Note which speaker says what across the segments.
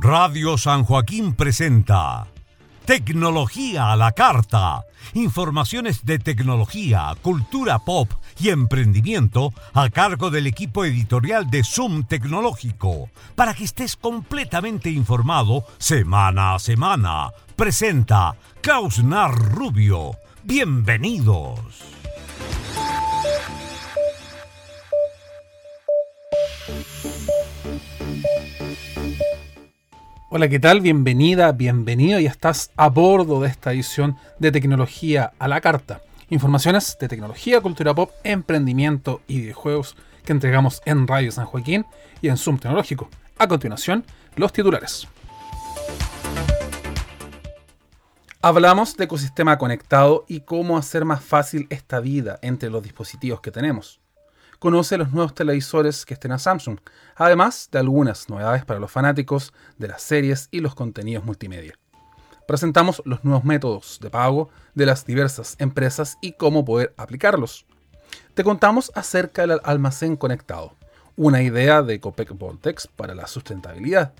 Speaker 1: Radio San Joaquín presenta Tecnología a la Carta. Informaciones de tecnología, cultura pop y emprendimiento a cargo del equipo editorial de Zoom Tecnológico. Para que estés completamente informado semana a semana. Presenta Klaus Rubio. Bienvenidos.
Speaker 2: Hola, ¿qué tal? Bienvenida, bienvenido. Ya estás a bordo de esta edición de Tecnología a la Carta. Informaciones de tecnología, cultura pop, emprendimiento y videojuegos que entregamos en Radio San Joaquín y en Zoom Tecnológico. A continuación, los titulares. Hablamos de ecosistema conectado y cómo hacer más fácil esta vida entre los dispositivos que tenemos conoce los nuevos televisores que estén a Samsung, además de algunas novedades para los fanáticos de las series y los contenidos multimedia. Presentamos los nuevos métodos de pago de las diversas empresas y cómo poder aplicarlos. Te contamos acerca del almacén conectado, una idea de Copec Voltex para la sustentabilidad.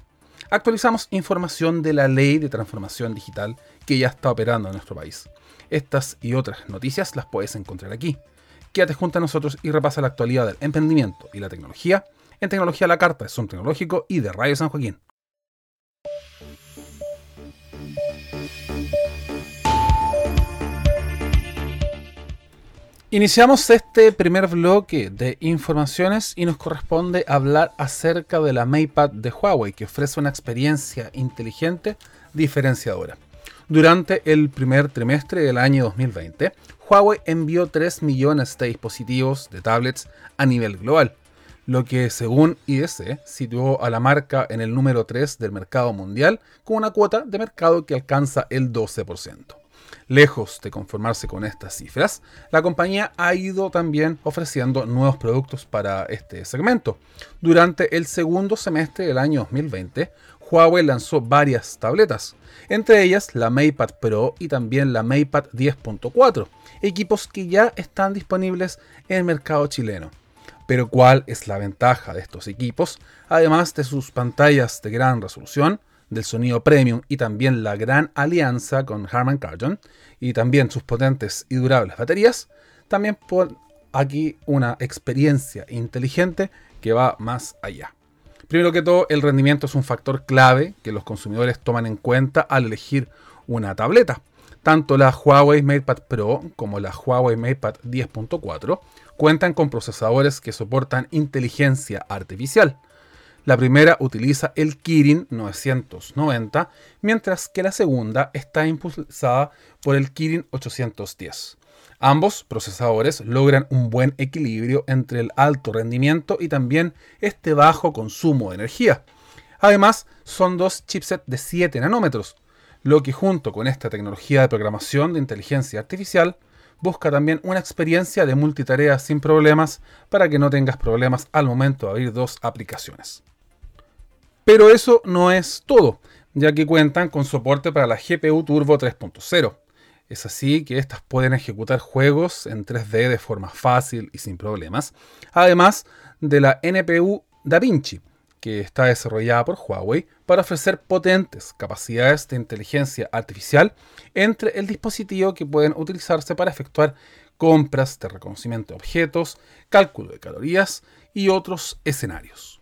Speaker 2: Actualizamos información de la ley de transformación digital que ya está operando en nuestro país. Estas y otras noticias las puedes encontrar aquí. Quédate junto a nosotros y repasa la actualidad del emprendimiento y la tecnología en Tecnología la Carta de Zoom Tecnológico y de Radio San Joaquín. Iniciamos este primer bloque de informaciones y nos corresponde hablar acerca de la MatePad de Huawei que ofrece una experiencia inteligente diferenciadora. Durante el primer trimestre del año 2020, Huawei envió 3 millones de dispositivos de tablets a nivel global, lo que según IDC situó a la marca en el número 3 del mercado mundial con una cuota de mercado que alcanza el 12%. Lejos de conformarse con estas cifras, la compañía ha ido también ofreciendo nuevos productos para este segmento. Durante el segundo semestre del año 2020, Huawei lanzó varias tabletas, entre ellas la MatePad Pro y también la MatePad 10.4, equipos que ya están disponibles en el mercado chileno. Pero ¿cuál es la ventaja de estos equipos? Además de sus pantallas de gran resolución, del sonido premium y también la gran alianza con Harman Kardon y también sus potentes y durables baterías, también por aquí una experiencia inteligente que va más allá. Primero que todo, el rendimiento es un factor clave que los consumidores toman en cuenta al elegir una tableta. Tanto la Huawei MatePad Pro como la Huawei MatePad 10.4 cuentan con procesadores que soportan inteligencia artificial. La primera utiliza el Kirin 990, mientras que la segunda está impulsada por el Kirin 810. Ambos procesadores logran un buen equilibrio entre el alto rendimiento y también este bajo consumo de energía. Además, son dos chipsets de 7 nanómetros, lo que junto con esta tecnología de programación de inteligencia artificial busca también una experiencia de multitarea sin problemas para que no tengas problemas al momento de abrir dos aplicaciones. Pero eso no es todo, ya que cuentan con soporte para la GPU Turbo 3.0. Es así que estas pueden ejecutar juegos en 3D de forma fácil y sin problemas, además de la NPU DaVinci, que está desarrollada por Huawei para ofrecer potentes capacidades de inteligencia artificial entre el dispositivo que pueden utilizarse para efectuar compras de reconocimiento de objetos, cálculo de calorías y otros escenarios.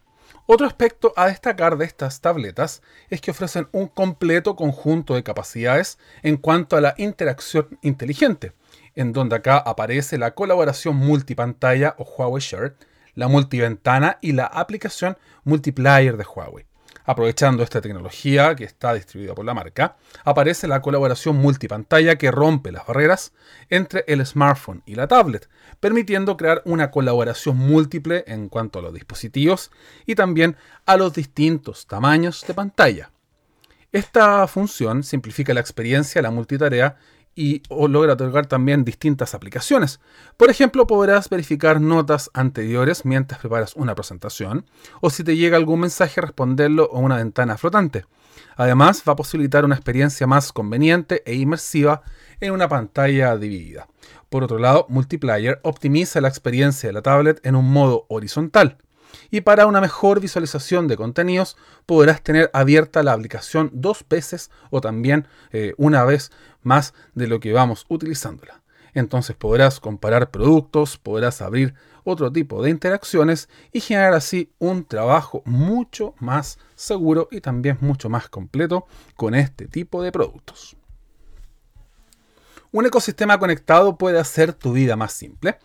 Speaker 2: Otro aspecto a destacar de estas tabletas es que ofrecen un completo conjunto de capacidades en cuanto a la interacción inteligente, en donde acá aparece la colaboración multipantalla o Huawei Share, la multiventana y la aplicación multiplayer de Huawei. Aprovechando esta tecnología que está distribuida por la marca, aparece la colaboración multipantalla que rompe las barreras entre el smartphone y la tablet, permitiendo crear una colaboración múltiple en cuanto a los dispositivos y también a los distintos tamaños de pantalla. Esta función simplifica la experiencia, la multitarea y logra otorgar también distintas aplicaciones. Por ejemplo, podrás verificar notas anteriores mientras preparas una presentación o si te llega algún mensaje responderlo a una ventana flotante. Además, va a posibilitar una experiencia más conveniente e inmersiva en una pantalla dividida. Por otro lado, Multiplayer optimiza la experiencia de la tablet en un modo horizontal. Y para una mejor visualización de contenidos, podrás tener abierta la aplicación dos veces o también eh, una vez más de lo que vamos utilizándola. Entonces podrás comparar productos, podrás abrir otro tipo de interacciones y generar así un trabajo mucho más seguro y también mucho más completo con este tipo de productos. Un ecosistema conectado puede hacer tu vida más simple.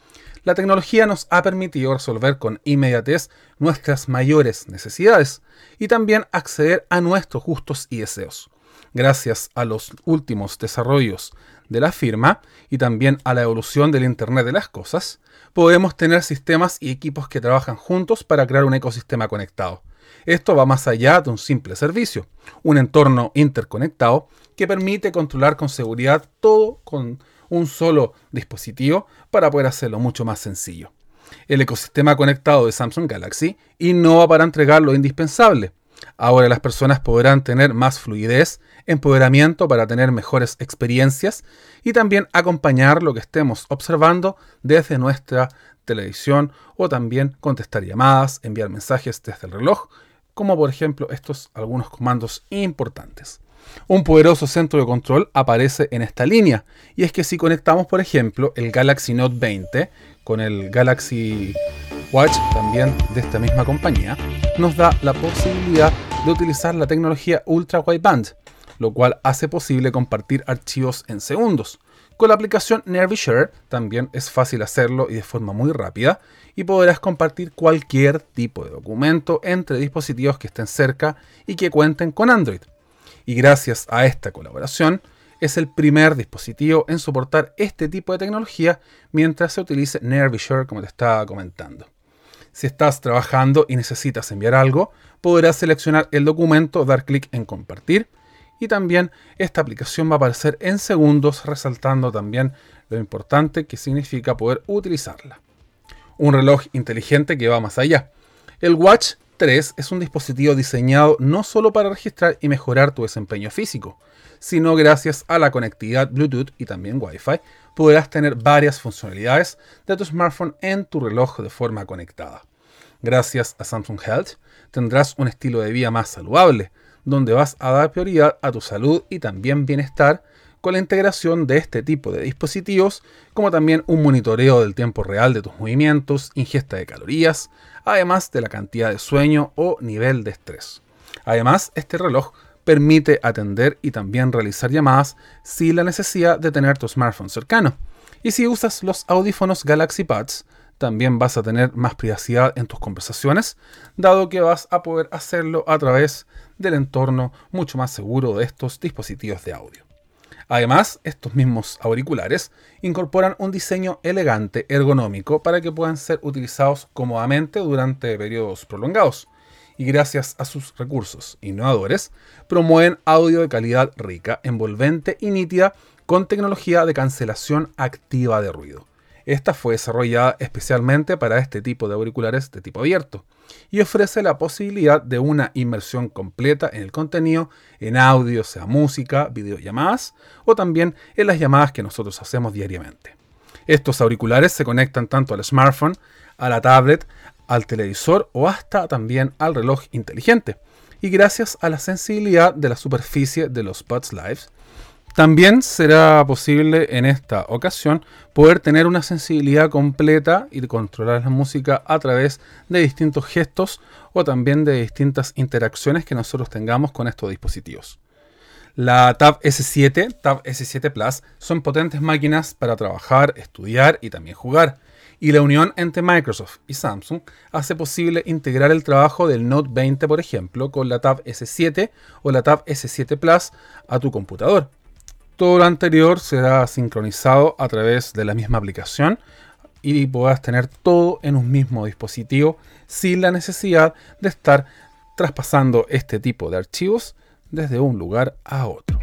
Speaker 2: La tecnología nos ha permitido resolver con inmediatez nuestras mayores necesidades y también acceder a nuestros gustos y deseos. Gracias a los últimos desarrollos de la firma y también a la evolución del Internet de las Cosas, podemos tener sistemas y equipos que trabajan juntos para crear un ecosistema conectado. Esto va más allá de un simple servicio, un entorno interconectado que permite controlar con seguridad todo con un solo dispositivo para poder hacerlo mucho más sencillo. El ecosistema conectado de Samsung Galaxy innova para entregar lo indispensable. Ahora las personas podrán tener más fluidez, empoderamiento para tener mejores experiencias y también acompañar lo que estemos observando desde nuestra televisión o también contestar llamadas, enviar mensajes desde el reloj, como por ejemplo estos algunos comandos importantes. Un poderoso centro de control aparece en esta línea y es que si conectamos por ejemplo el Galaxy Note 20 con el Galaxy Watch también de esta misma compañía, nos da la posibilidad de utilizar la tecnología Ultra Wideband, lo cual hace posible compartir archivos en segundos. Con la aplicación NervyShare también es fácil hacerlo y de forma muy rápida y podrás compartir cualquier tipo de documento entre dispositivos que estén cerca y que cuenten con Android. Y gracias a esta colaboración, es el primer dispositivo en soportar este tipo de tecnología mientras se utilice NervyShare como te estaba comentando. Si estás trabajando y necesitas enviar algo, podrás seleccionar el documento, dar clic en compartir y también esta aplicación va a aparecer en segundos resaltando también lo importante que significa poder utilizarla. Un reloj inteligente que va más allá. El Watch 3 es un dispositivo diseñado no solo para registrar y mejorar tu desempeño físico, sino gracias a la conectividad Bluetooth y también Wi-Fi podrás tener varias funcionalidades de tu smartphone en tu reloj de forma conectada. Gracias a Samsung Health tendrás un estilo de vida más saludable, donde vas a dar prioridad a tu salud y también bienestar con la integración de este tipo de dispositivos, como también un monitoreo del tiempo real de tus movimientos, ingesta de calorías, además de la cantidad de sueño o nivel de estrés. Además, este reloj permite atender y también realizar llamadas sin la necesidad de tener tu smartphone cercano. Y si usas los audífonos Galaxy Buds, también vas a tener más privacidad en tus conversaciones, dado que vas a poder hacerlo a través del entorno mucho más seguro de estos dispositivos de audio. Además, estos mismos auriculares incorporan un diseño elegante, ergonómico, para que puedan ser utilizados cómodamente durante periodos prolongados. Y gracias a sus recursos innovadores, promueven audio de calidad rica, envolvente y nítida con tecnología de cancelación activa de ruido. Esta fue desarrollada especialmente para este tipo de auriculares de tipo abierto y ofrece la posibilidad de una inmersión completa en el contenido, en audio, sea música, videollamadas o también en las llamadas que nosotros hacemos diariamente. Estos auriculares se conectan tanto al smartphone, a la tablet, al televisor o hasta también al reloj inteligente. Y gracias a la sensibilidad de la superficie de los Buds Live, también será posible en esta ocasión poder tener una sensibilidad completa y controlar la música a través de distintos gestos o también de distintas interacciones que nosotros tengamos con estos dispositivos. La Tab S7, Tab S7 Plus son potentes máquinas para trabajar, estudiar y también jugar. Y la unión entre Microsoft y Samsung hace posible integrar el trabajo del Note 20, por ejemplo, con la Tab S7 o la Tab S7 Plus a tu computador todo lo anterior será sincronizado a través de la misma aplicación y podrás tener todo en un mismo dispositivo sin la necesidad de estar traspasando este tipo de archivos desde un lugar a otro.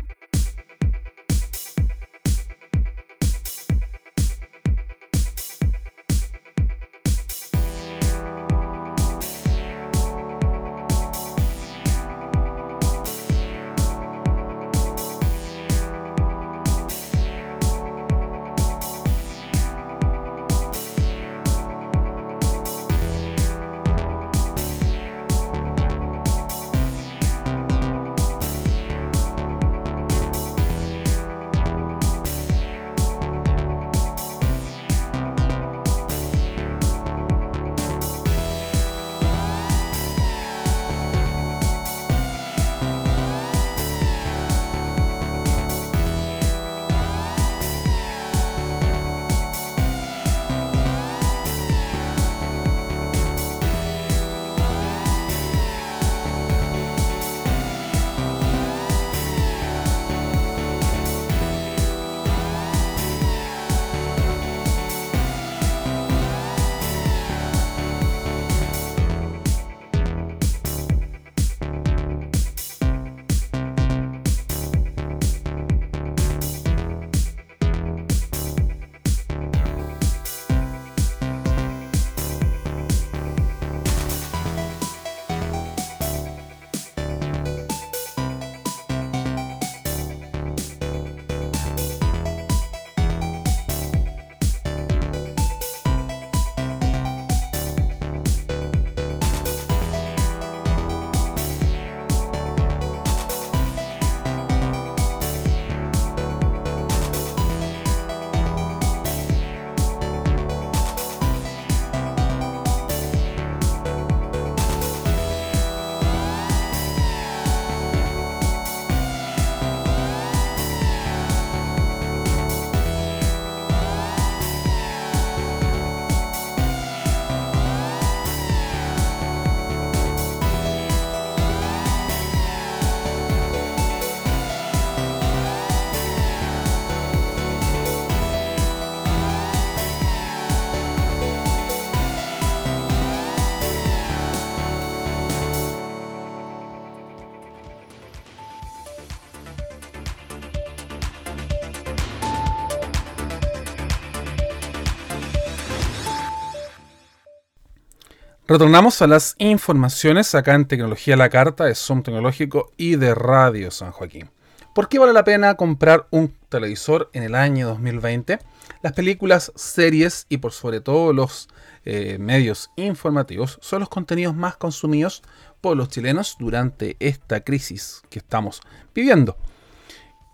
Speaker 2: Retornamos a las informaciones acá en Tecnología la Carta de Zoom Tecnológico y de Radio San Joaquín. ¿Por qué vale la pena comprar un televisor en el año 2020? Las películas, series y por sobre todo los eh, medios informativos son los contenidos más consumidos por los chilenos durante esta crisis que estamos viviendo.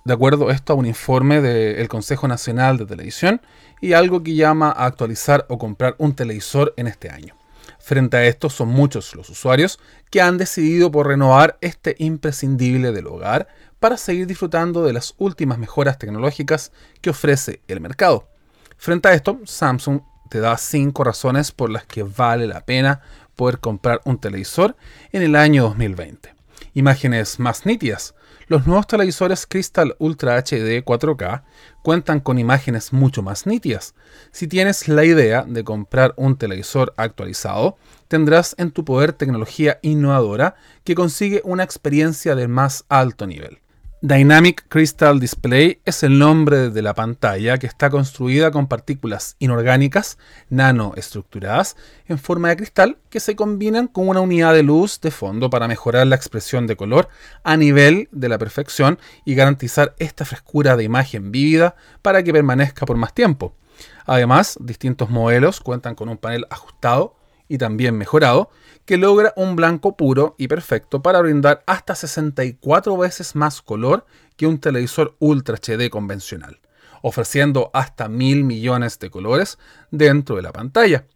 Speaker 2: De acuerdo esto a un informe del Consejo Nacional de Televisión y algo que llama a actualizar o comprar un televisor en este año. Frente a esto son muchos los usuarios que han decidido por renovar este imprescindible del hogar para seguir disfrutando de las últimas mejoras tecnológicas que ofrece el mercado. Frente a esto, Samsung te da 5 razones por las que vale la pena poder comprar un televisor en el año 2020. Imágenes más nítidas. Los nuevos televisores Crystal Ultra HD 4K cuentan con imágenes mucho más nítidas. Si tienes la idea de comprar un televisor actualizado, tendrás en tu poder tecnología innovadora que consigue una experiencia de más alto nivel. Dynamic Crystal Display es el nombre de la pantalla que está construida con partículas inorgánicas nanoestructuradas en forma de cristal que se combinan con una unidad de luz de fondo para mejorar la expresión de color a nivel de la perfección y garantizar esta frescura de imagen vívida para que permanezca por más tiempo. Además, distintos modelos cuentan con un panel ajustado y también mejorado que logra un blanco puro y perfecto para brindar hasta 64 veces más color que un televisor Ultra HD convencional, ofreciendo hasta mil millones de colores dentro de la pantalla.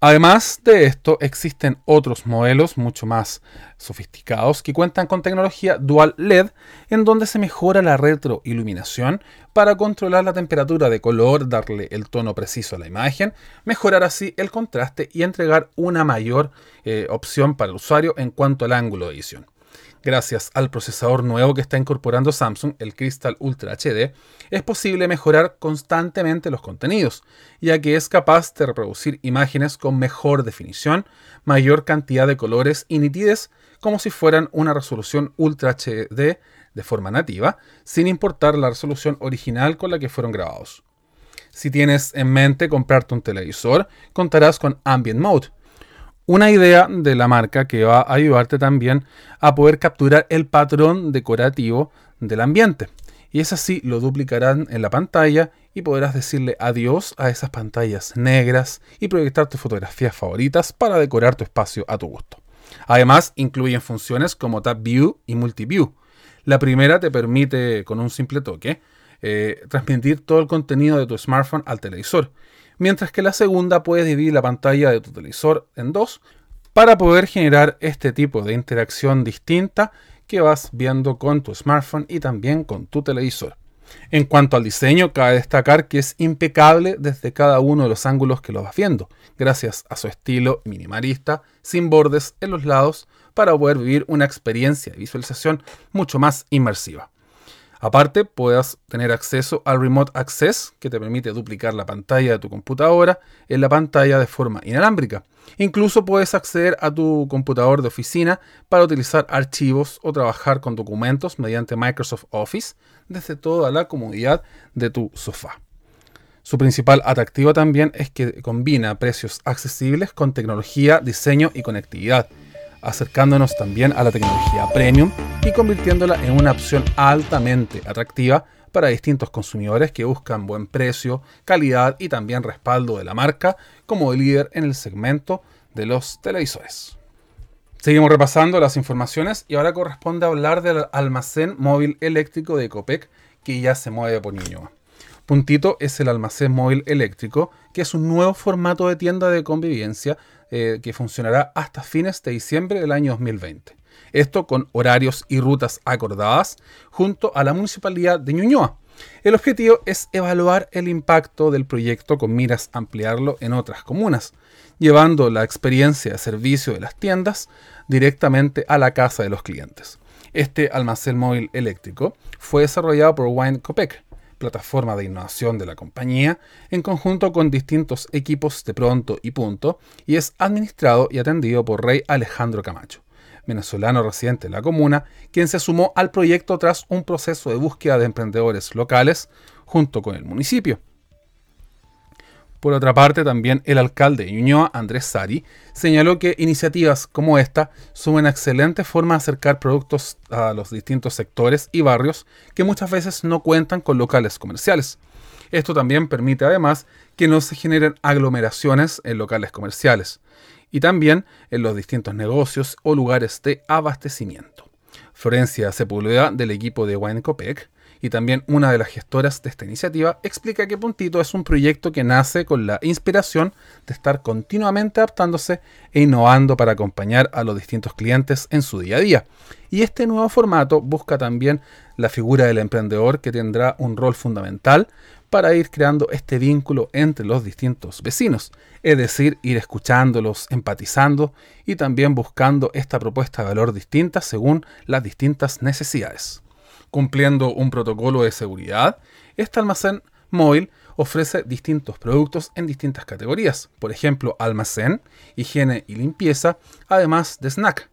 Speaker 2: Además de esto, existen otros modelos mucho más sofisticados que cuentan con tecnología Dual LED, en donde se mejora la retroiluminación para controlar la temperatura de color, darle el tono preciso a la imagen, mejorar así el contraste y entregar una mayor eh, opción para el usuario en cuanto al ángulo de edición gracias al procesador nuevo que está incorporando Samsung, el Crystal Ultra HD, es posible mejorar constantemente los contenidos, ya que es capaz de reproducir imágenes con mejor definición, mayor cantidad de colores y nitidez, como si fueran una resolución Ultra HD de forma nativa, sin importar la resolución original con la que fueron grabados. Si tienes en mente comprarte un televisor, contarás con Ambient Mode, una idea de la marca que va a ayudarte también a poder capturar el patrón decorativo del ambiente. Y es así, lo duplicarán en la pantalla y podrás decirle adiós a esas pantallas negras y proyectar tus fotografías favoritas para decorar tu espacio a tu gusto. Además, incluyen funciones como Tab View y Multiview. La primera te permite, con un simple toque, eh, transmitir todo el contenido de tu smartphone al televisor mientras que la segunda puede dividir la pantalla de tu televisor en dos para poder generar este tipo de interacción distinta que vas viendo con tu smartphone y también con tu televisor. En cuanto al diseño, cabe destacar que es impecable desde cada uno de los ángulos que lo vas viendo, gracias a su estilo minimalista, sin bordes en los lados, para poder vivir una experiencia de visualización mucho más inmersiva. Aparte, puedas tener acceso al Remote Access, que te permite duplicar la pantalla de tu computadora en la pantalla de forma inalámbrica. Incluso puedes acceder a tu computador de oficina para utilizar archivos o trabajar con documentos mediante Microsoft Office desde toda la comodidad de tu sofá. Su principal atractivo también es que combina precios accesibles con tecnología, diseño y conectividad acercándonos también a la tecnología premium y convirtiéndola en una opción altamente atractiva para distintos consumidores que buscan buen precio, calidad y también respaldo de la marca como líder en el segmento de los televisores. Seguimos repasando las informaciones y ahora corresponde hablar del almacén móvil eléctrico de Ecopec que ya se mueve por Ñuñoa. Puntito es el almacén móvil eléctrico, que es un nuevo formato de tienda de convivencia eh, que funcionará hasta fines de diciembre del año 2020. Esto con horarios y rutas acordadas junto a la municipalidad de Ñuñoa. El objetivo es evaluar el impacto del proyecto con miras a ampliarlo en otras comunas, llevando la experiencia de servicio de las tiendas directamente a la casa de los clientes. Este almacén móvil eléctrico fue desarrollado por Wine Copec, plataforma de innovación de la compañía, en conjunto con distintos equipos de pronto y punto, y es administrado y atendido por Rey Alejandro Camacho, venezolano residente en la comuna, quien se sumó al proyecto tras un proceso de búsqueda de emprendedores locales junto con el municipio. Por otra parte, también el alcalde de Ñuñoa, Andrés Sari, señaló que iniciativas como esta son una excelente forma de acercar productos a los distintos sectores y barrios que muchas veces no cuentan con locales comerciales. Esto también permite además que no se generen aglomeraciones en locales comerciales y también en los distintos negocios o lugares de abastecimiento. Florencia Sepúlveda del equipo de Wine Copec y también una de las gestoras de esta iniciativa, explica que Puntito es un proyecto que nace con la inspiración de estar continuamente adaptándose e innovando para acompañar a los distintos clientes en su día a día. Y este nuevo formato busca también la figura del emprendedor que tendrá un rol fundamental para ir creando este vínculo entre los distintos vecinos, es decir, ir escuchándolos, empatizando y también buscando esta propuesta de valor distinta según las distintas necesidades. Cumpliendo un protocolo de seguridad, este almacén móvil ofrece distintos productos en distintas categorías, por ejemplo, almacén, higiene y limpieza, además de snack,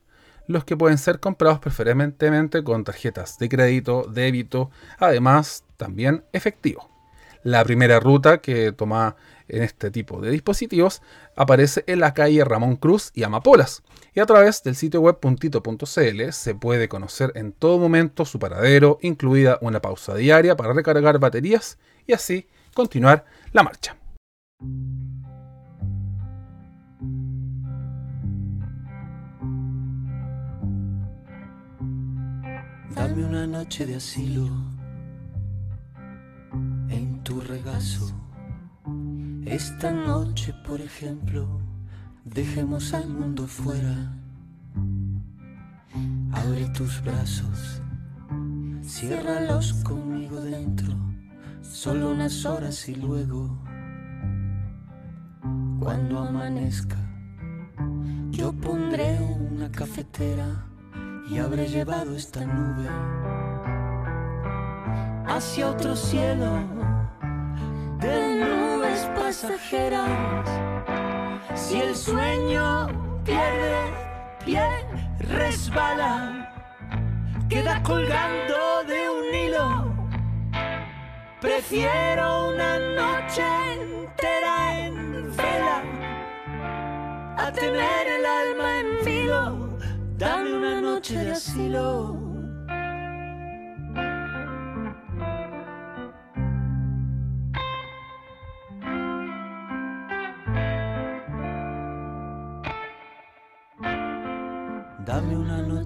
Speaker 2: los que pueden ser comprados preferentemente con tarjetas de crédito, débito, además también efectivo. La primera ruta que toma en este tipo de dispositivos aparece en la calle Ramón Cruz y Amapolas. Y a través del sitio web puntito.cl se puede conocer en todo momento su paradero, incluida una pausa diaria para recargar baterías y así continuar la marcha.
Speaker 3: Dame una noche de asilo tu regazo. Esta noche, por ejemplo, dejemos al mundo fuera. Abre tus brazos, ciérralos conmigo dentro, solo unas horas y luego, cuando amanezca, yo pondré una cafetera y habré llevado esta nube hacia otro cielo de nubes pasajeras. Si el sueño pierde pie, resbala, queda colgando de un hilo. Prefiero una noche entera en vela a tener el alma en filo. Dame una noche de asilo.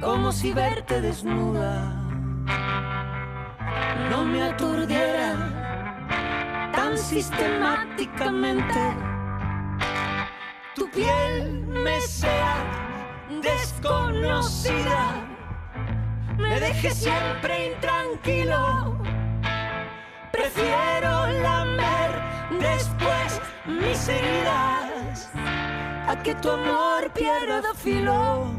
Speaker 3: como si verte desnuda no me aturdiera tan sistemáticamente. Tu piel me sea desconocida, me deje siempre intranquilo. Prefiero lamer después mis heridas a que tu amor pierda filo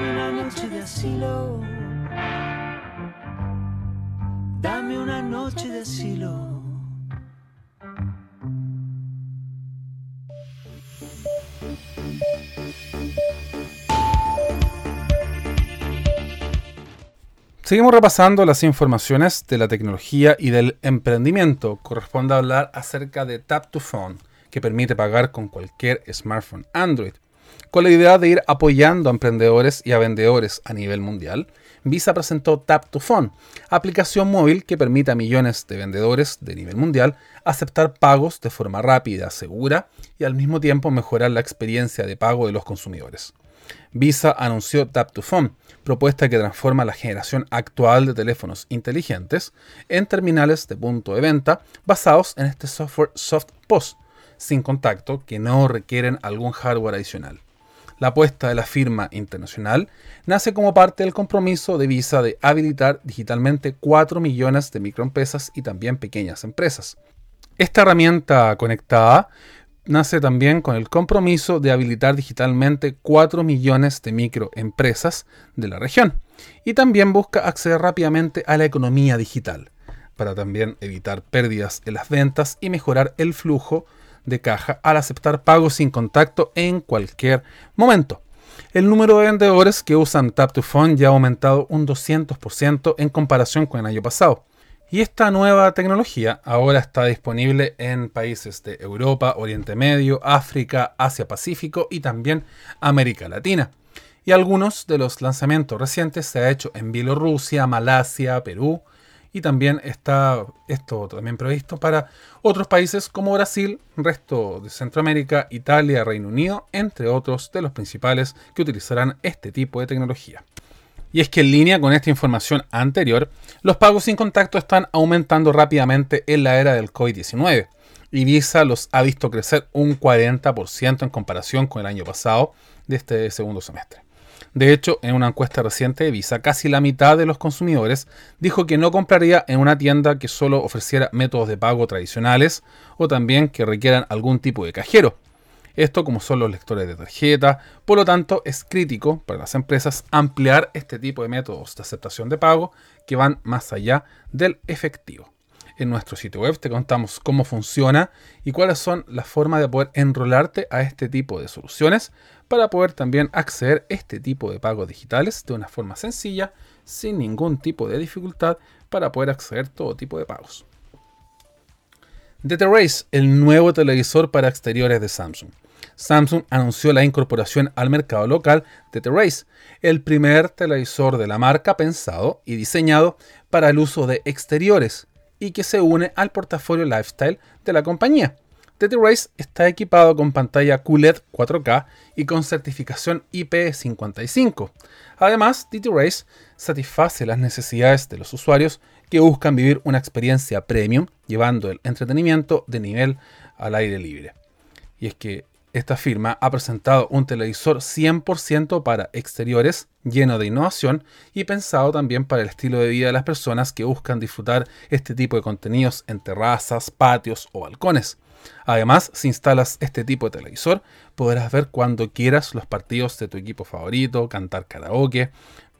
Speaker 3: Dame una noche de asilo. Dame una noche de asilo.
Speaker 2: Seguimos repasando las informaciones de la tecnología y del emprendimiento. Corresponde hablar acerca de Tap to Phone, que permite pagar con cualquier smartphone Android con la idea de ir apoyando a emprendedores y a vendedores a nivel mundial. Visa presentó Tap to Phone, aplicación móvil que permite a millones de vendedores de nivel mundial aceptar pagos de forma rápida, segura y al mismo tiempo mejorar la experiencia de pago de los consumidores. Visa anunció Tap to Phone, propuesta que transforma la generación actual de teléfonos inteligentes en terminales de punto de venta basados en este software Soft POS, sin contacto, que no requieren algún hardware adicional. La apuesta de la firma internacional nace como parte del compromiso de Visa de habilitar digitalmente 4 millones de microempresas y también pequeñas empresas. Esta herramienta conectada nace también con el compromiso de habilitar digitalmente 4 millones de microempresas de la región y también busca acceder rápidamente a la economía digital para también evitar pérdidas en las ventas y mejorar el flujo de caja al aceptar pagos sin contacto en cualquier momento. El número de vendedores que usan Tap to Phone ya ha aumentado un 200% en comparación con el año pasado. Y esta nueva tecnología ahora está disponible en países de Europa, Oriente Medio, África, Asia Pacífico y también América Latina. Y algunos de los lanzamientos recientes se ha hecho en Bielorrusia, Malasia, Perú y también está esto también previsto para otros países como Brasil, resto de Centroamérica, Italia, Reino Unido, entre otros de los principales que utilizarán este tipo de tecnología. Y es que en línea con esta información anterior, los pagos sin contacto están aumentando rápidamente en la era del COVID-19. Y Visa los ha visto crecer un 40% en comparación con el año pasado de este segundo semestre. De hecho, en una encuesta reciente de Visa, casi la mitad de los consumidores dijo que no compraría en una tienda que solo ofreciera métodos de pago tradicionales o también que requieran algún tipo de cajero. Esto como son los lectores de tarjeta, por lo tanto es crítico para las empresas ampliar este tipo de métodos de aceptación de pago que van más allá del efectivo. En nuestro sitio web te contamos cómo funciona y cuáles son las formas de poder enrolarte a este tipo de soluciones para poder también acceder a este tipo de pagos digitales de una forma sencilla, sin ningún tipo de dificultad para poder acceder a todo tipo de pagos. The Race, el nuevo televisor para exteriores de Samsung. Samsung anunció la incorporación al mercado local de The Race, el primer televisor de la marca pensado y diseñado para el uso de exteriores y que se une al portafolio lifestyle de la compañía. The Race está equipado con pantalla QLED 4K y con certificación IP55. Además, DT Race satisface las necesidades de los usuarios que buscan vivir una experiencia premium llevando el entretenimiento de nivel al aire libre. Y es que esta firma ha presentado un televisor 100% para exteriores, lleno de innovación y pensado también para el estilo de vida de las personas que buscan disfrutar este tipo de contenidos en terrazas, patios o balcones. Además, si instalas este tipo de televisor, podrás ver cuando quieras los partidos de tu equipo favorito, cantar karaoke,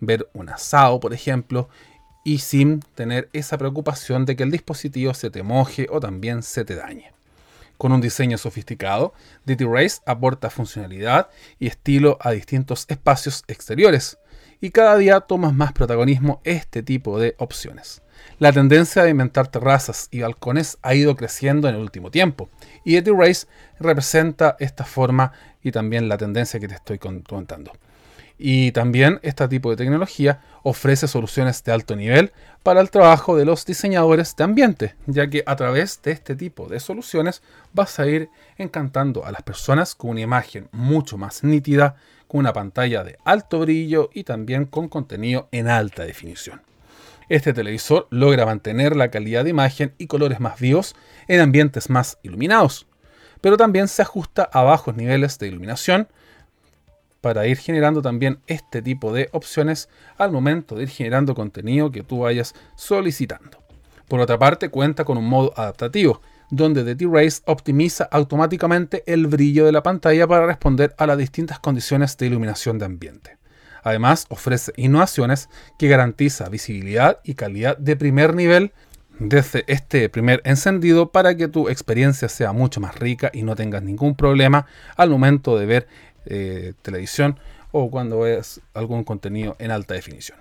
Speaker 2: ver un asado, por ejemplo, y sin tener esa preocupación de que el dispositivo se te moje o también se te dañe. Con un diseño sofisticado, DT Race aporta funcionalidad y estilo a distintos espacios exteriores, y cada día tomas más protagonismo este tipo de opciones. La tendencia de inventar terrazas y balcones ha ido creciendo en el último tiempo, y DT Race representa esta forma y también la tendencia que te estoy contando. Y también este tipo de tecnología ofrece soluciones de alto nivel para el trabajo de los diseñadores de ambiente, ya que a través de este tipo de soluciones vas a ir encantando a las personas con una imagen mucho más nítida, con una pantalla de alto brillo y también con contenido en alta definición. Este televisor logra mantener la calidad de imagen y colores más vivos en ambientes más iluminados, pero también se ajusta a bajos niveles de iluminación, para ir generando también este tipo de opciones al momento de ir generando contenido que tú vayas solicitando. Por otra parte, cuenta con un modo adaptativo, donde The T-Race optimiza automáticamente el brillo de la pantalla para responder a las distintas condiciones de iluminación de ambiente. Además, ofrece innovaciones que garantiza visibilidad y calidad de primer nivel desde este primer encendido para que tu experiencia sea mucho más rica y no tengas ningún problema al momento de ver eh, televisión o cuando ves algún contenido en alta definición.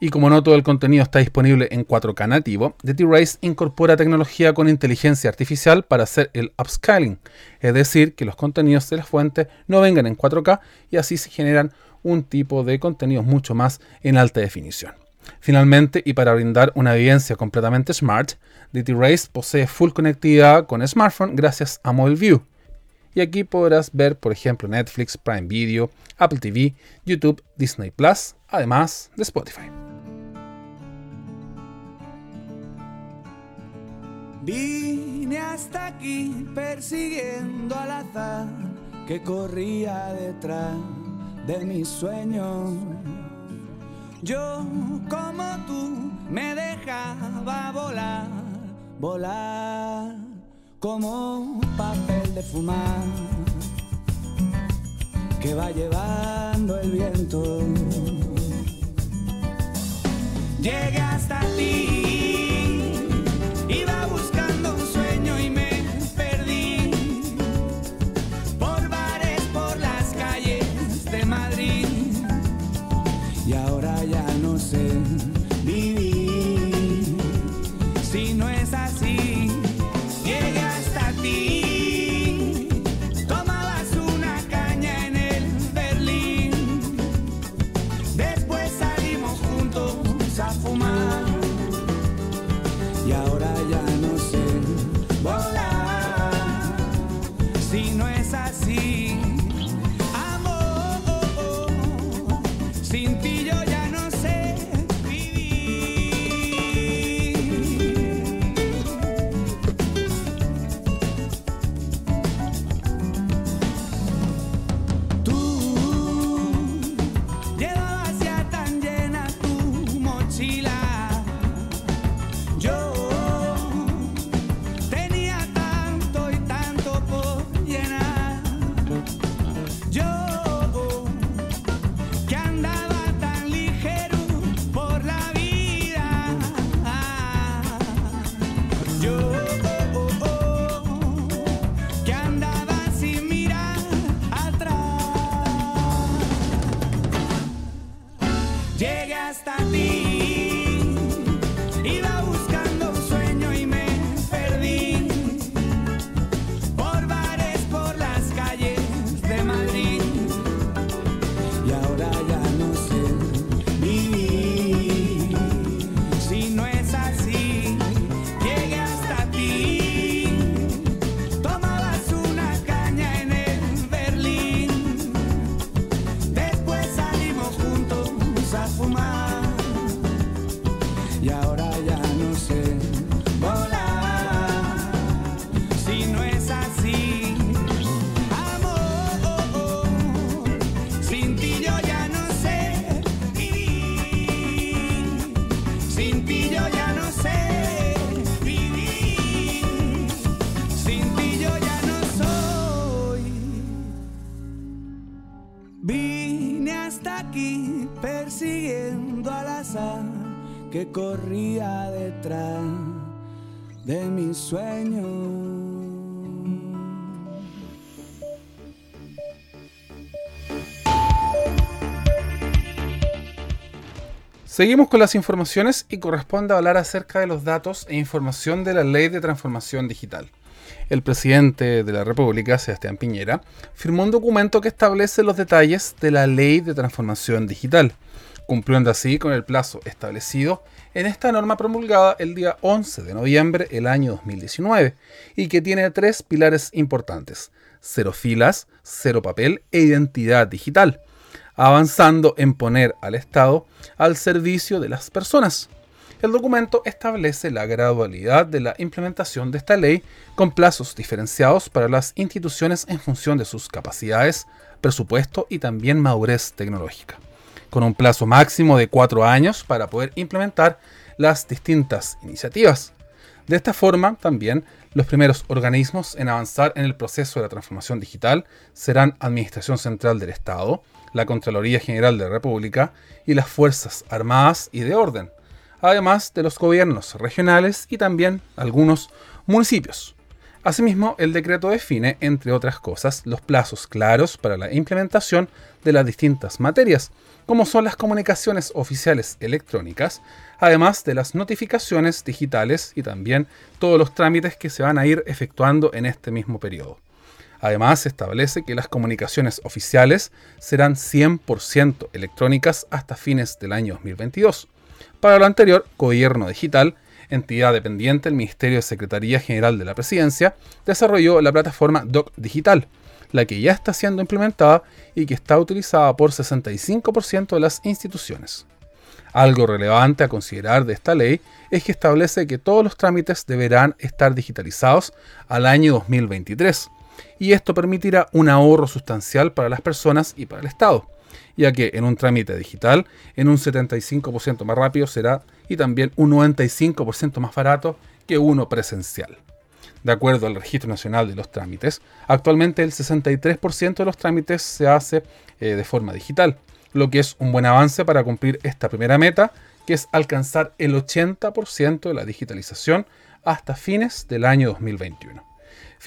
Speaker 2: Y como no todo el contenido está disponible en 4K nativo, DT-Race incorpora tecnología con inteligencia artificial para hacer el upscaling, es decir, que los contenidos de la fuente no vengan en 4K y así se generan un tipo de contenidos mucho más en alta definición. Finalmente, y para brindar una evidencia completamente smart, DT-Race posee full conectividad con smartphone gracias a Mobile View. Y aquí podrás ver, por ejemplo, Netflix, Prime Video, Apple TV, YouTube, Disney Plus, además de Spotify.
Speaker 4: Vine hasta aquí persiguiendo al azar que corría detrás de mis sueños. Yo como tú me dejaba volar, volar como papel de fumar que va llevando el viento. Llegué hasta ti, corría detrás de mis sueños.
Speaker 2: Seguimos con las informaciones y corresponde hablar acerca de los datos e información de la Ley de Transformación Digital. El presidente de la República, Sebastián Piñera, firmó un documento que establece los detalles de la Ley de Transformación Digital, cumpliendo así con el plazo establecido en esta norma promulgada el día 11 de noviembre del año 2019 y que tiene tres pilares importantes, cero filas, cero papel e identidad digital avanzando en poner al Estado al servicio de las personas. El documento establece la gradualidad de la implementación de esta ley con plazos diferenciados para las instituciones en función de sus capacidades, presupuesto y también madurez tecnológica, con un plazo máximo de cuatro años para poder implementar las distintas iniciativas. De esta forma, también los primeros organismos en avanzar en el proceso de la transformación digital serán Administración Central del Estado, la Contraloría General de la República y las Fuerzas Armadas y de Orden, además de los gobiernos regionales y también algunos municipios. Asimismo, el decreto define, entre otras cosas, los plazos claros para la implementación de las distintas materias, como son las comunicaciones oficiales electrónicas, además de las notificaciones digitales y también todos los trámites que se van a ir efectuando en este mismo periodo. Además, se establece que las comunicaciones oficiales serán 100% electrónicas hasta fines del año 2022. Para lo anterior, Gobierno Digital entidad dependiente del Ministerio de Secretaría General de la Presidencia, desarrolló la plataforma Doc Digital, la que ya está siendo implementada y que está utilizada por 65% de las instituciones. Algo relevante a considerar de esta ley es que establece que todos los trámites deberán estar digitalizados al año 2023, y esto permitirá un ahorro sustancial para las personas y para el Estado ya que en un trámite digital, en un 75% más rápido será y también un 95% más barato que uno presencial. De acuerdo al Registro Nacional de los Trámites, actualmente el 63% de los trámites se hace eh, de forma digital, lo que es un buen avance para cumplir esta primera meta, que es alcanzar el 80% de la digitalización hasta fines del año 2021.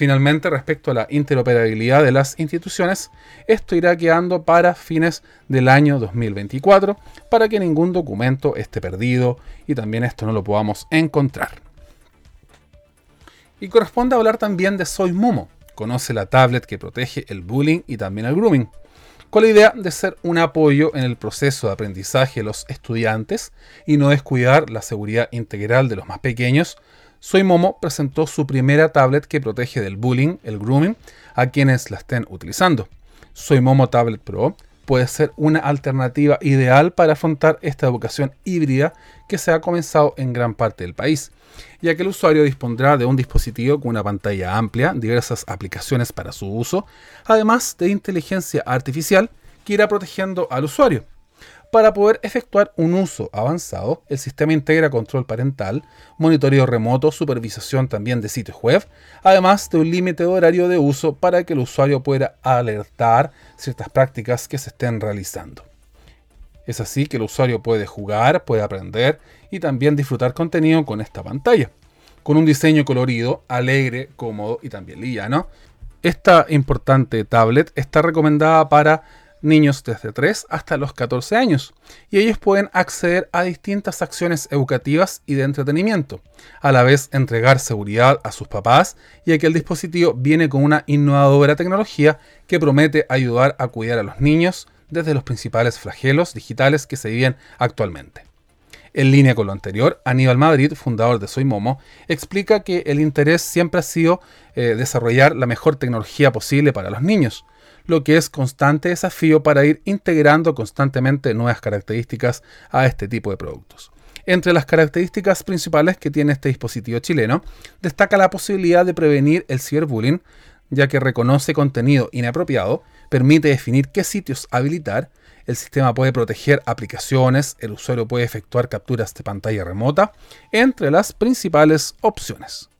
Speaker 2: Finalmente, respecto a la interoperabilidad de las instituciones, esto irá quedando para fines del año 2024 para que ningún documento esté perdido y también esto no lo podamos encontrar. Y corresponde hablar también de Soy Momo. Conoce la tablet que protege el bullying y también el grooming con la idea de ser un apoyo en el proceso de aprendizaje de los estudiantes y no descuidar la seguridad integral de los más pequeños, soy Momo presentó su primera tablet que protege del bullying, el grooming, a quienes la estén utilizando. Soy Momo Tablet Pro puede ser una alternativa ideal para afrontar esta educación híbrida que se ha comenzado en gran parte del país, ya que el usuario dispondrá de un dispositivo con una pantalla amplia, diversas aplicaciones para su uso, además de inteligencia artificial que irá protegiendo al usuario. Para poder efectuar un uso avanzado, el sistema integra control parental, monitoreo remoto, supervisación también de sitios web, además de un límite de horario de uso para que el usuario pueda alertar ciertas prácticas que se estén realizando. Es así que el usuario puede jugar, puede aprender y también disfrutar contenido con esta pantalla, con un diseño colorido, alegre, cómodo y también liviano. Esta importante tablet está recomendada para niños desde 3 hasta los 14 años, y ellos pueden acceder a distintas acciones educativas y de entretenimiento, a la vez entregar seguridad a sus papás, ya que el dispositivo viene con una innovadora tecnología que promete ayudar a cuidar a los niños desde los principales flagelos digitales que se viven actualmente. En línea con lo anterior, Aníbal Madrid, fundador de Soy Momo, explica que el interés siempre ha sido eh, desarrollar la mejor tecnología posible para los niños, lo que es constante desafío para ir integrando constantemente nuevas características a este tipo de productos. Entre las características principales que tiene este dispositivo chileno, destaca la posibilidad de prevenir el ciberbullying, ya que reconoce contenido inapropiado, permite definir qué sitios habilitar, el sistema puede proteger aplicaciones, el usuario puede efectuar capturas de pantalla remota, entre las principales opciones.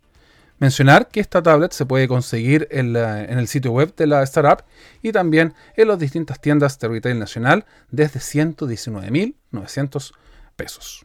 Speaker 2: Mencionar que esta tablet se puede conseguir en, el sitio web de la startup y también en las distintas tiendas de retail nacional desde 119.900 pesos.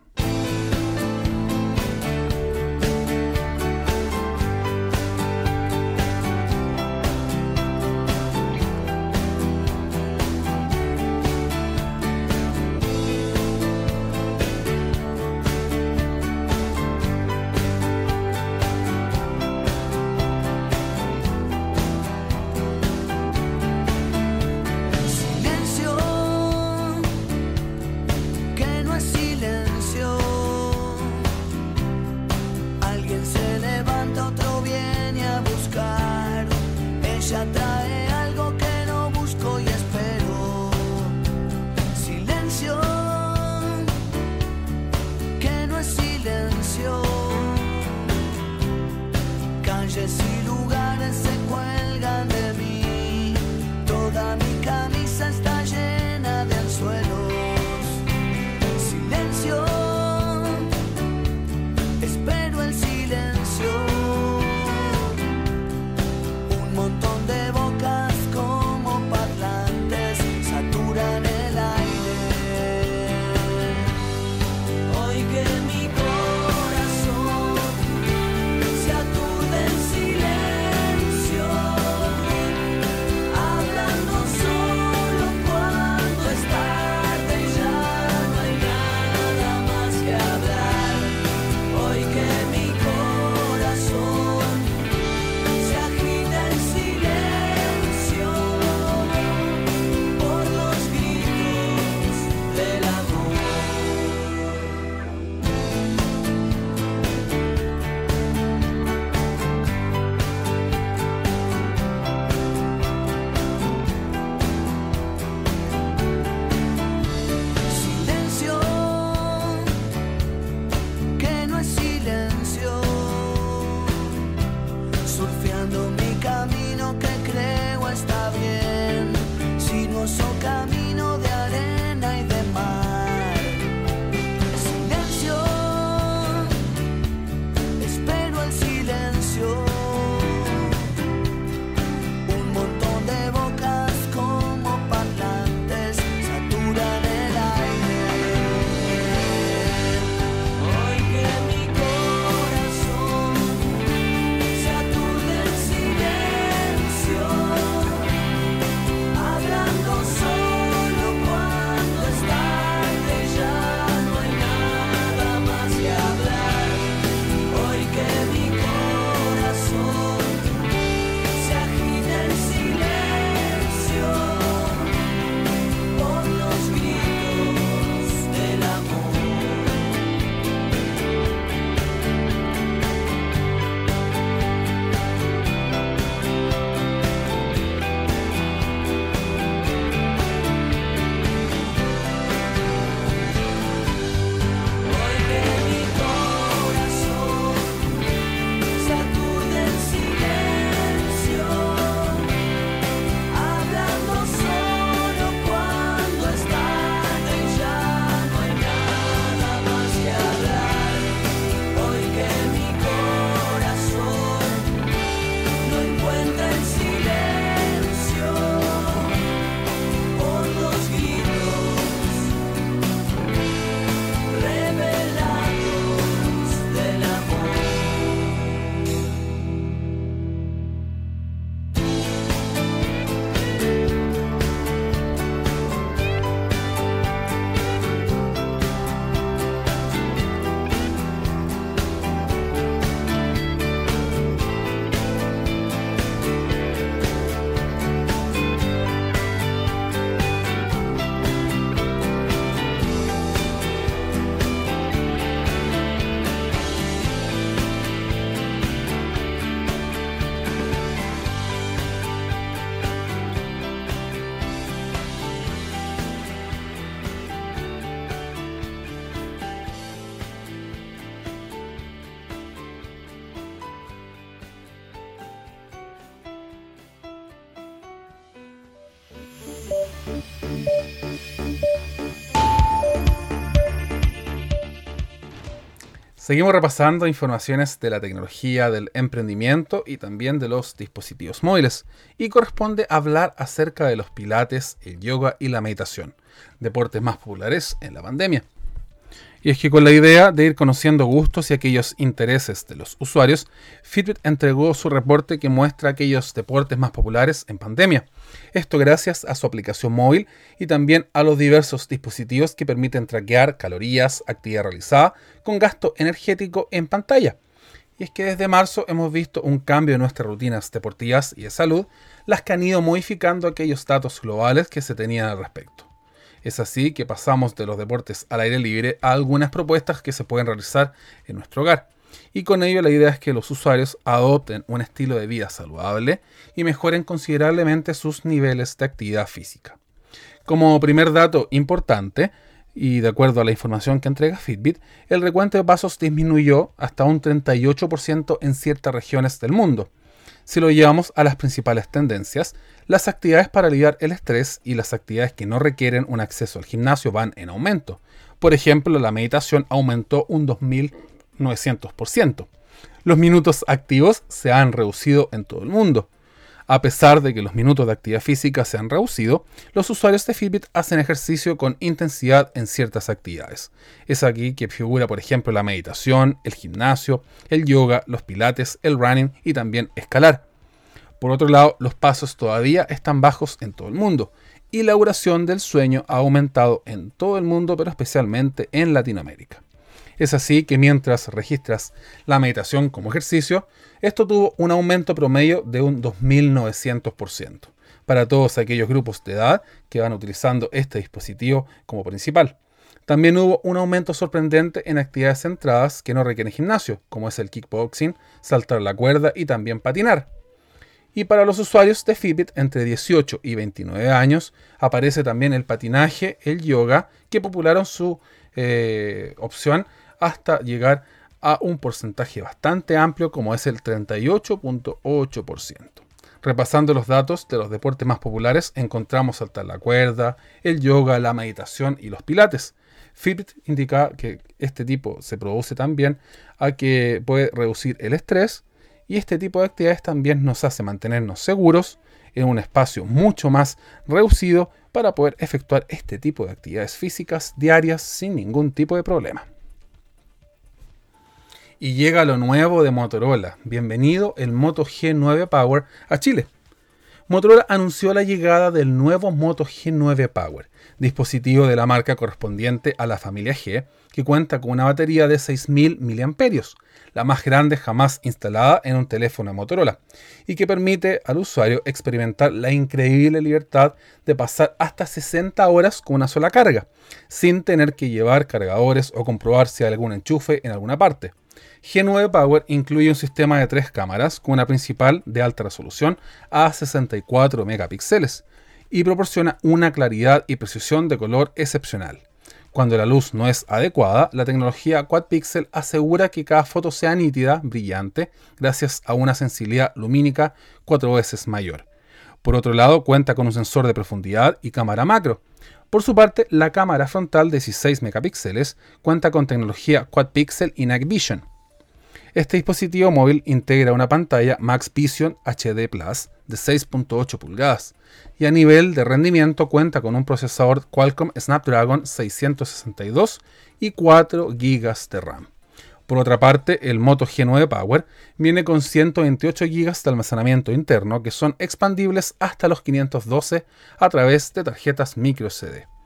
Speaker 2: Seguimos repasando informaciones de la tecnología, del emprendimiento y también de los dispositivos móviles. Y corresponde hablar acerca de los pilates, el yoga y la meditación, deportes más populares en la pandemia. Y es que con la idea de ir conociendo gustos y aquellos intereses de los usuarios, Fitbit entregó su reporte que muestra aquellos deportes más populares en pandemia. Esto gracias a su aplicación móvil y también a los diversos dispositivos que permiten traquear calorías, actividad realizada con gasto energético en pantalla. Y es que desde marzo hemos visto un cambio en nuestras rutinas deportivas y de salud, las que han ido modificando aquellos datos globales que se tenían al respecto. Es así que pasamos de los deportes al aire libre a algunas propuestas que se pueden realizar en nuestro hogar. Y con ello la idea es que los usuarios adopten un estilo de vida saludable y mejoren considerablemente sus niveles de actividad física. Como primer dato importante, y de acuerdo a la información que entrega Fitbit, el recuento de pasos disminuyó hasta un 38% en ciertas regiones del mundo. Si lo llevamos a las principales tendencias, las actividades para aliviar el estrés y las actividades que no requieren un acceso al gimnasio van en aumento. Por ejemplo, la meditación aumentó un 2.900%. Los minutos activos se han reducido en todo el mundo. A pesar de que los minutos de actividad física se han reducido, los usuarios de Fitbit hacen ejercicio con intensidad en ciertas actividades. Es aquí que figura, por ejemplo, la meditación, el gimnasio, el yoga, los pilates, el running y también escalar. Por otro lado, los pasos todavía están bajos en todo el mundo y la duración del sueño ha aumentado en todo el mundo, pero especialmente en Latinoamérica. Es así que mientras registras la meditación como ejercicio, esto tuvo un aumento promedio de un 2.900% para todos aquellos grupos de edad que van utilizando este dispositivo como principal. También hubo un aumento sorprendente en actividades centradas que no requieren gimnasio, como es el kickboxing, saltar la cuerda y también patinar. Y para los usuarios de Fitbit entre 18 y 29 años aparece también el patinaje, el yoga, que popularon su eh, opción hasta llegar a un porcentaje bastante amplio como es el 38.8%. Repasando los datos de los deportes más populares, encontramos saltar la cuerda, el yoga, la meditación y los pilates. Fitbit indica que este tipo se produce también a que puede reducir el estrés y este tipo de actividades también nos hace mantenernos seguros en un espacio mucho más reducido para poder efectuar este tipo de actividades físicas diarias sin ningún tipo de problema y llega lo nuevo de Motorola. Bienvenido el Moto G9 Power a Chile. Motorola anunció la llegada del nuevo Moto G9 Power, dispositivo de la marca correspondiente a la familia G, que cuenta con una batería de 6.000 mAh, la más grande jamás instalada en un teléfono Motorola, y que permite al usuario experimentar la increíble libertad de pasar hasta 60 horas con una sola carga, sin tener que llevar cargadores o comprobar si hay algún enchufe en alguna parte. G9 Power incluye un sistema de tres cámaras con una principal de alta resolución a 64 megapíxeles y proporciona una claridad y precisión de color excepcional. Cuando la luz no es adecuada, la tecnología Quad Pixel asegura que cada foto sea nítida, brillante, gracias a una sensibilidad lumínica cuatro veces mayor. Por otro lado, cuenta con un sensor de profundidad y cámara macro. Por su parte, la cámara frontal de 16 megapíxeles cuenta con tecnología Quad Pixel y Night Vision, este dispositivo móvil integra una pantalla Max Vision HD Plus de 6.8 pulgadas y a nivel de rendimiento cuenta con un procesador Qualcomm Snapdragon 662 y 4 GB de RAM. Por otra parte, el Moto G9 Power viene con 128 GB de almacenamiento interno que son expandibles hasta los 512 a través de tarjetas micro SD.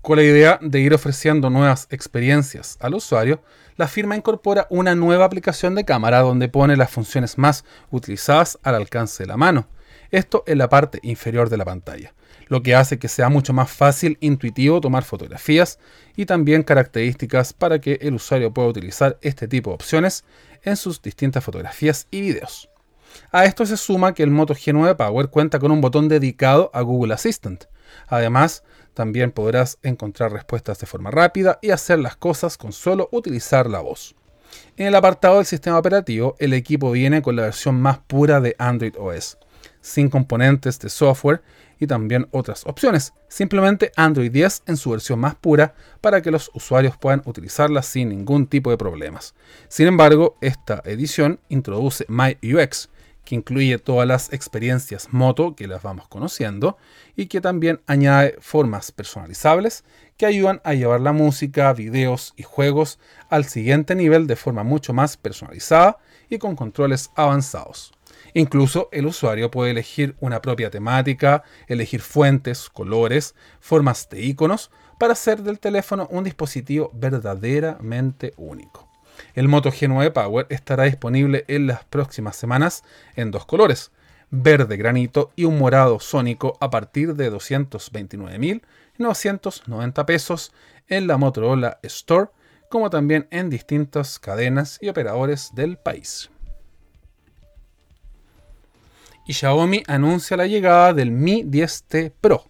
Speaker 2: Con la idea de ir ofreciendo nuevas experiencias al usuario, la firma incorpora una nueva aplicación de cámara donde pone las funciones más utilizadas al alcance de la mano. Esto en la parte inferior de la pantalla, lo que hace que sea mucho más fácil, intuitivo tomar fotografías y también características para que el usuario pueda utilizar este tipo de opciones en sus distintas fotografías y videos. A esto se suma que el Moto G9 Power cuenta con un botón dedicado a Google Assistant. Además, también podrás encontrar respuestas de forma rápida y hacer las cosas con solo utilizar la voz. En el apartado del sistema operativo, el equipo viene con la versión más pura de Android OS, sin componentes de software y también otras opciones. Simplemente Android 10 en su versión más pura para que los usuarios puedan utilizarla sin ningún tipo de problemas. Sin embargo, esta edición introduce MyUX, que incluye todas las experiencias moto que las vamos conociendo y que también añade formas personalizables que ayudan a llevar la música, videos y juegos al siguiente nivel de forma mucho más personalizada y con controles avanzados. Incluso el usuario puede elegir una propia temática, elegir fuentes, colores, formas de iconos para hacer del teléfono un dispositivo verdaderamente único. El Moto G9 Power estará disponible en las próximas semanas en dos colores, verde granito y un morado sónico a partir de 229.990 pesos en la Motorola Store, como también en distintas cadenas y operadores del país y Xiaomi anuncia la llegada del Mi 10T Pro.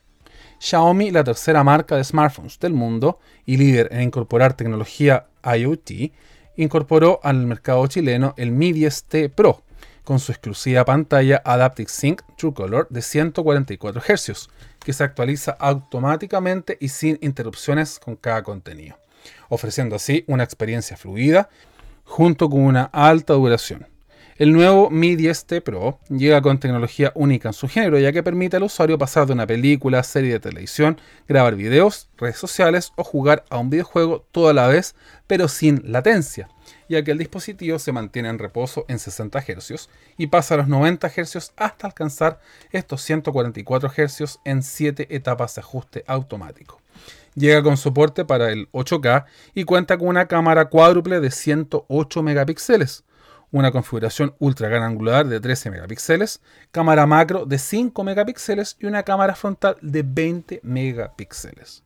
Speaker 2: Xiaomi, la tercera marca de smartphones del mundo y líder en incorporar tecnología IoT, incorporó al mercado chileno el Mi 10T Pro con su exclusiva pantalla Adaptive Sync True Color de 144 Hz, que se actualiza automáticamente y sin interrupciones con cada contenido, ofreciendo así una experiencia fluida junto con una alta duración. El nuevo Mi 10T Pro llega con tecnología única en su género, ya que permite al usuario pasar de una película, serie de televisión, grabar videos, redes sociales o jugar a un videojuego toda la vez, pero sin latencia, ya que el dispositivo se mantiene en reposo en 60 Hz y pasa a los 90 Hz hasta alcanzar estos 144 Hz en 7 etapas de ajuste automático. Llega con soporte para el 8K y cuenta con una cámara cuádruple de 108 megapíxeles una configuración ultra gran angular de 13 megapíxeles, cámara macro de 5 megapíxeles y una cámara frontal de 20 megapíxeles.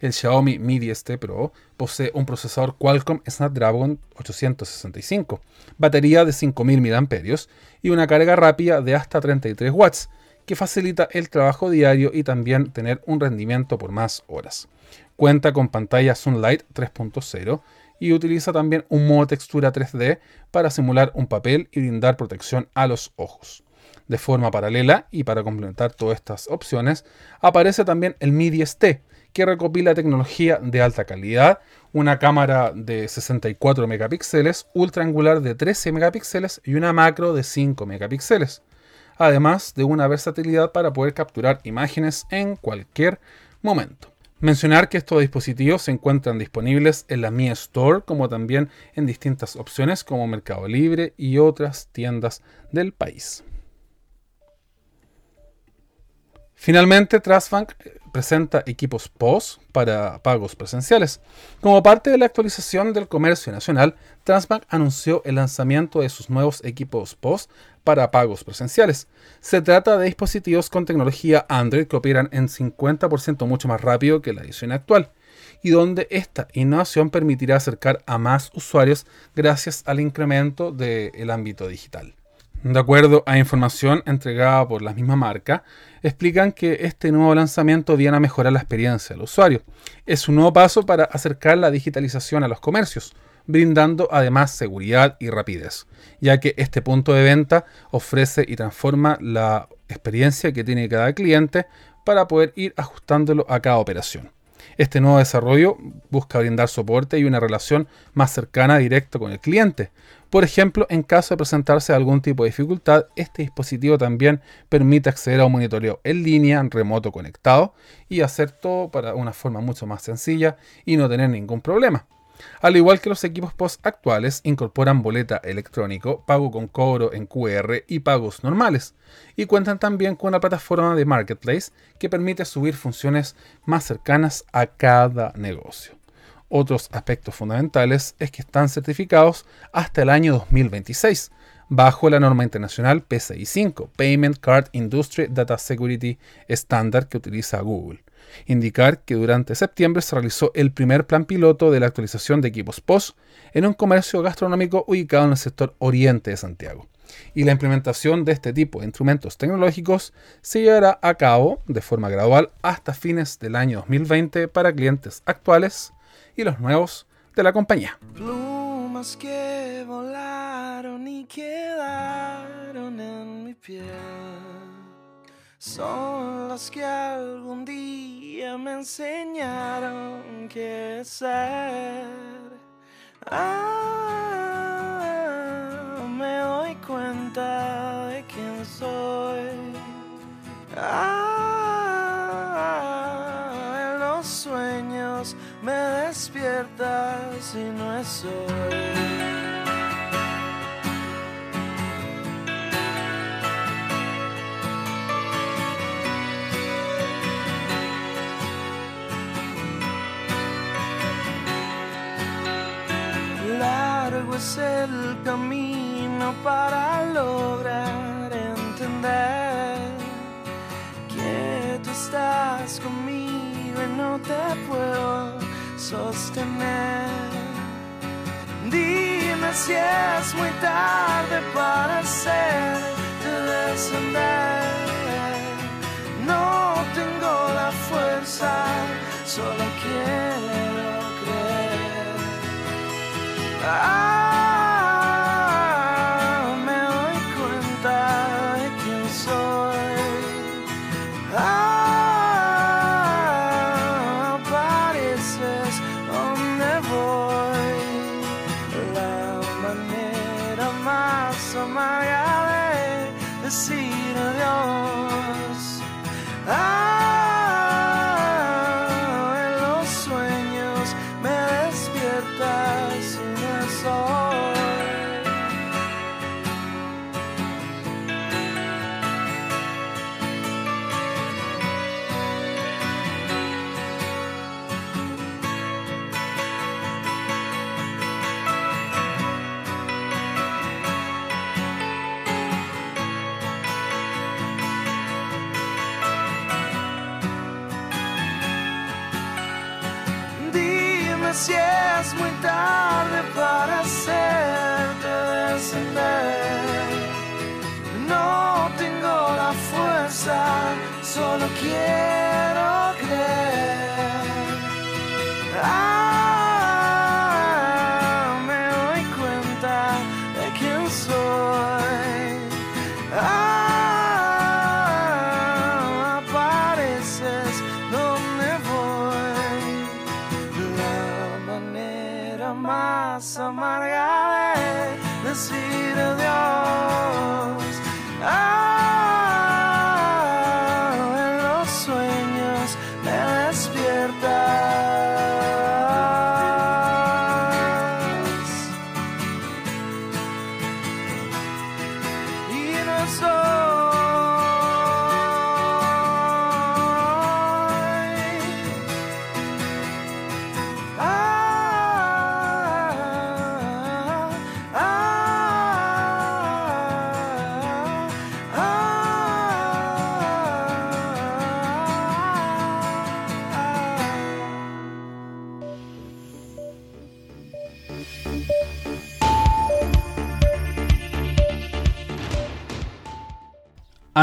Speaker 2: El Xiaomi Mi 10T Pro posee un procesador Qualcomm Snapdragon 865, batería de 5000 mAh y una carga rápida de hasta 33 watts, que facilita el trabajo diario y también tener un rendimiento por más horas. Cuenta con pantalla Sunlight 3.0 y utiliza también un modo textura 3D para simular un papel y brindar protección a los ojos. De forma paralela y para complementar todas estas opciones, aparece también el Mi 10T, que recopila tecnología de alta calidad, una cámara de 64 megapíxeles, ultra angular de 13 megapíxeles y una macro de 5 megapíxeles, además de una versatilidad para poder capturar imágenes en cualquier momento. Mencionar que estos dispositivos se encuentran disponibles en la Mi Store, como también en distintas opciones como Mercado Libre y otras tiendas del país. Finalmente, Trustbank presenta equipos POS para pagos presenciales. Como parte de la actualización del comercio nacional, Transbank anunció el lanzamiento de sus nuevos equipos POS para pagos presenciales. Se trata de dispositivos con tecnología Android que operan en 50% mucho más rápido que la edición actual y donde esta innovación permitirá acercar a más usuarios gracias al incremento del ámbito digital. De acuerdo a información entregada por la misma marca, explican que este nuevo lanzamiento viene a mejorar la experiencia del usuario. Es un nuevo paso para acercar la digitalización a los comercios, brindando además seguridad y rapidez, ya que este punto de venta ofrece y transforma la experiencia que tiene cada cliente para poder ir ajustándolo a cada operación. Este nuevo desarrollo busca brindar soporte y una relación más cercana directa con el cliente. Por ejemplo, en caso de presentarse algún tipo de dificultad, este dispositivo también permite acceder a un monitoreo en línea, remoto conectado y hacer todo para una forma mucho más sencilla y no tener ningún problema. Al igual que los equipos POS actuales, incorporan boleta electrónico, pago con cobro en QR y pagos normales, y cuentan también con una plataforma de marketplace que permite subir funciones más cercanas a cada negocio. Otros aspectos fundamentales es que están certificados hasta el año 2026, bajo la norma internacional PCI 5, Payment Card Industry Data Security Standard que utiliza Google indicar que durante septiembre se realizó el primer plan piloto de la actualización de equipos POS en un comercio gastronómico ubicado en el sector oriente de Santiago. Y la implementación de este tipo de instrumentos tecnológicos se llevará a cabo de forma gradual hasta fines del año 2020 para clientes actuales y los nuevos de la compañía.
Speaker 4: Plumas que volaron y quedaron en mi piel
Speaker 5: son los que algún día me enseñaron qué ser. Ah, me doy cuenta de quién soy. Ah, en los sueños me despiertas y no es hoy. es el camino para lograr entender que tú estás conmigo y no te puedo sostener. Dime si es muy tarde para hacerte descender. No tengo la fuerza, solo quiero creer. Ah,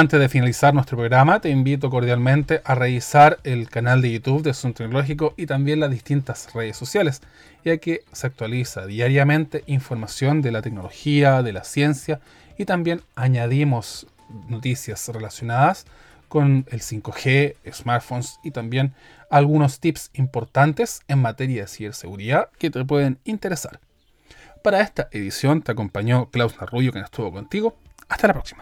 Speaker 2: Antes de finalizar nuestro programa, te invito cordialmente a revisar el canal de YouTube de Zoom Tecnológico y también las distintas redes sociales, ya que se actualiza diariamente información de la tecnología, de la ciencia y también añadimos noticias relacionadas con el 5G, smartphones y también algunos tips importantes en materia de ciberseguridad que te pueden interesar. Para esta edición te acompañó Klaus Narrullo, quien estuvo contigo. Hasta la próxima.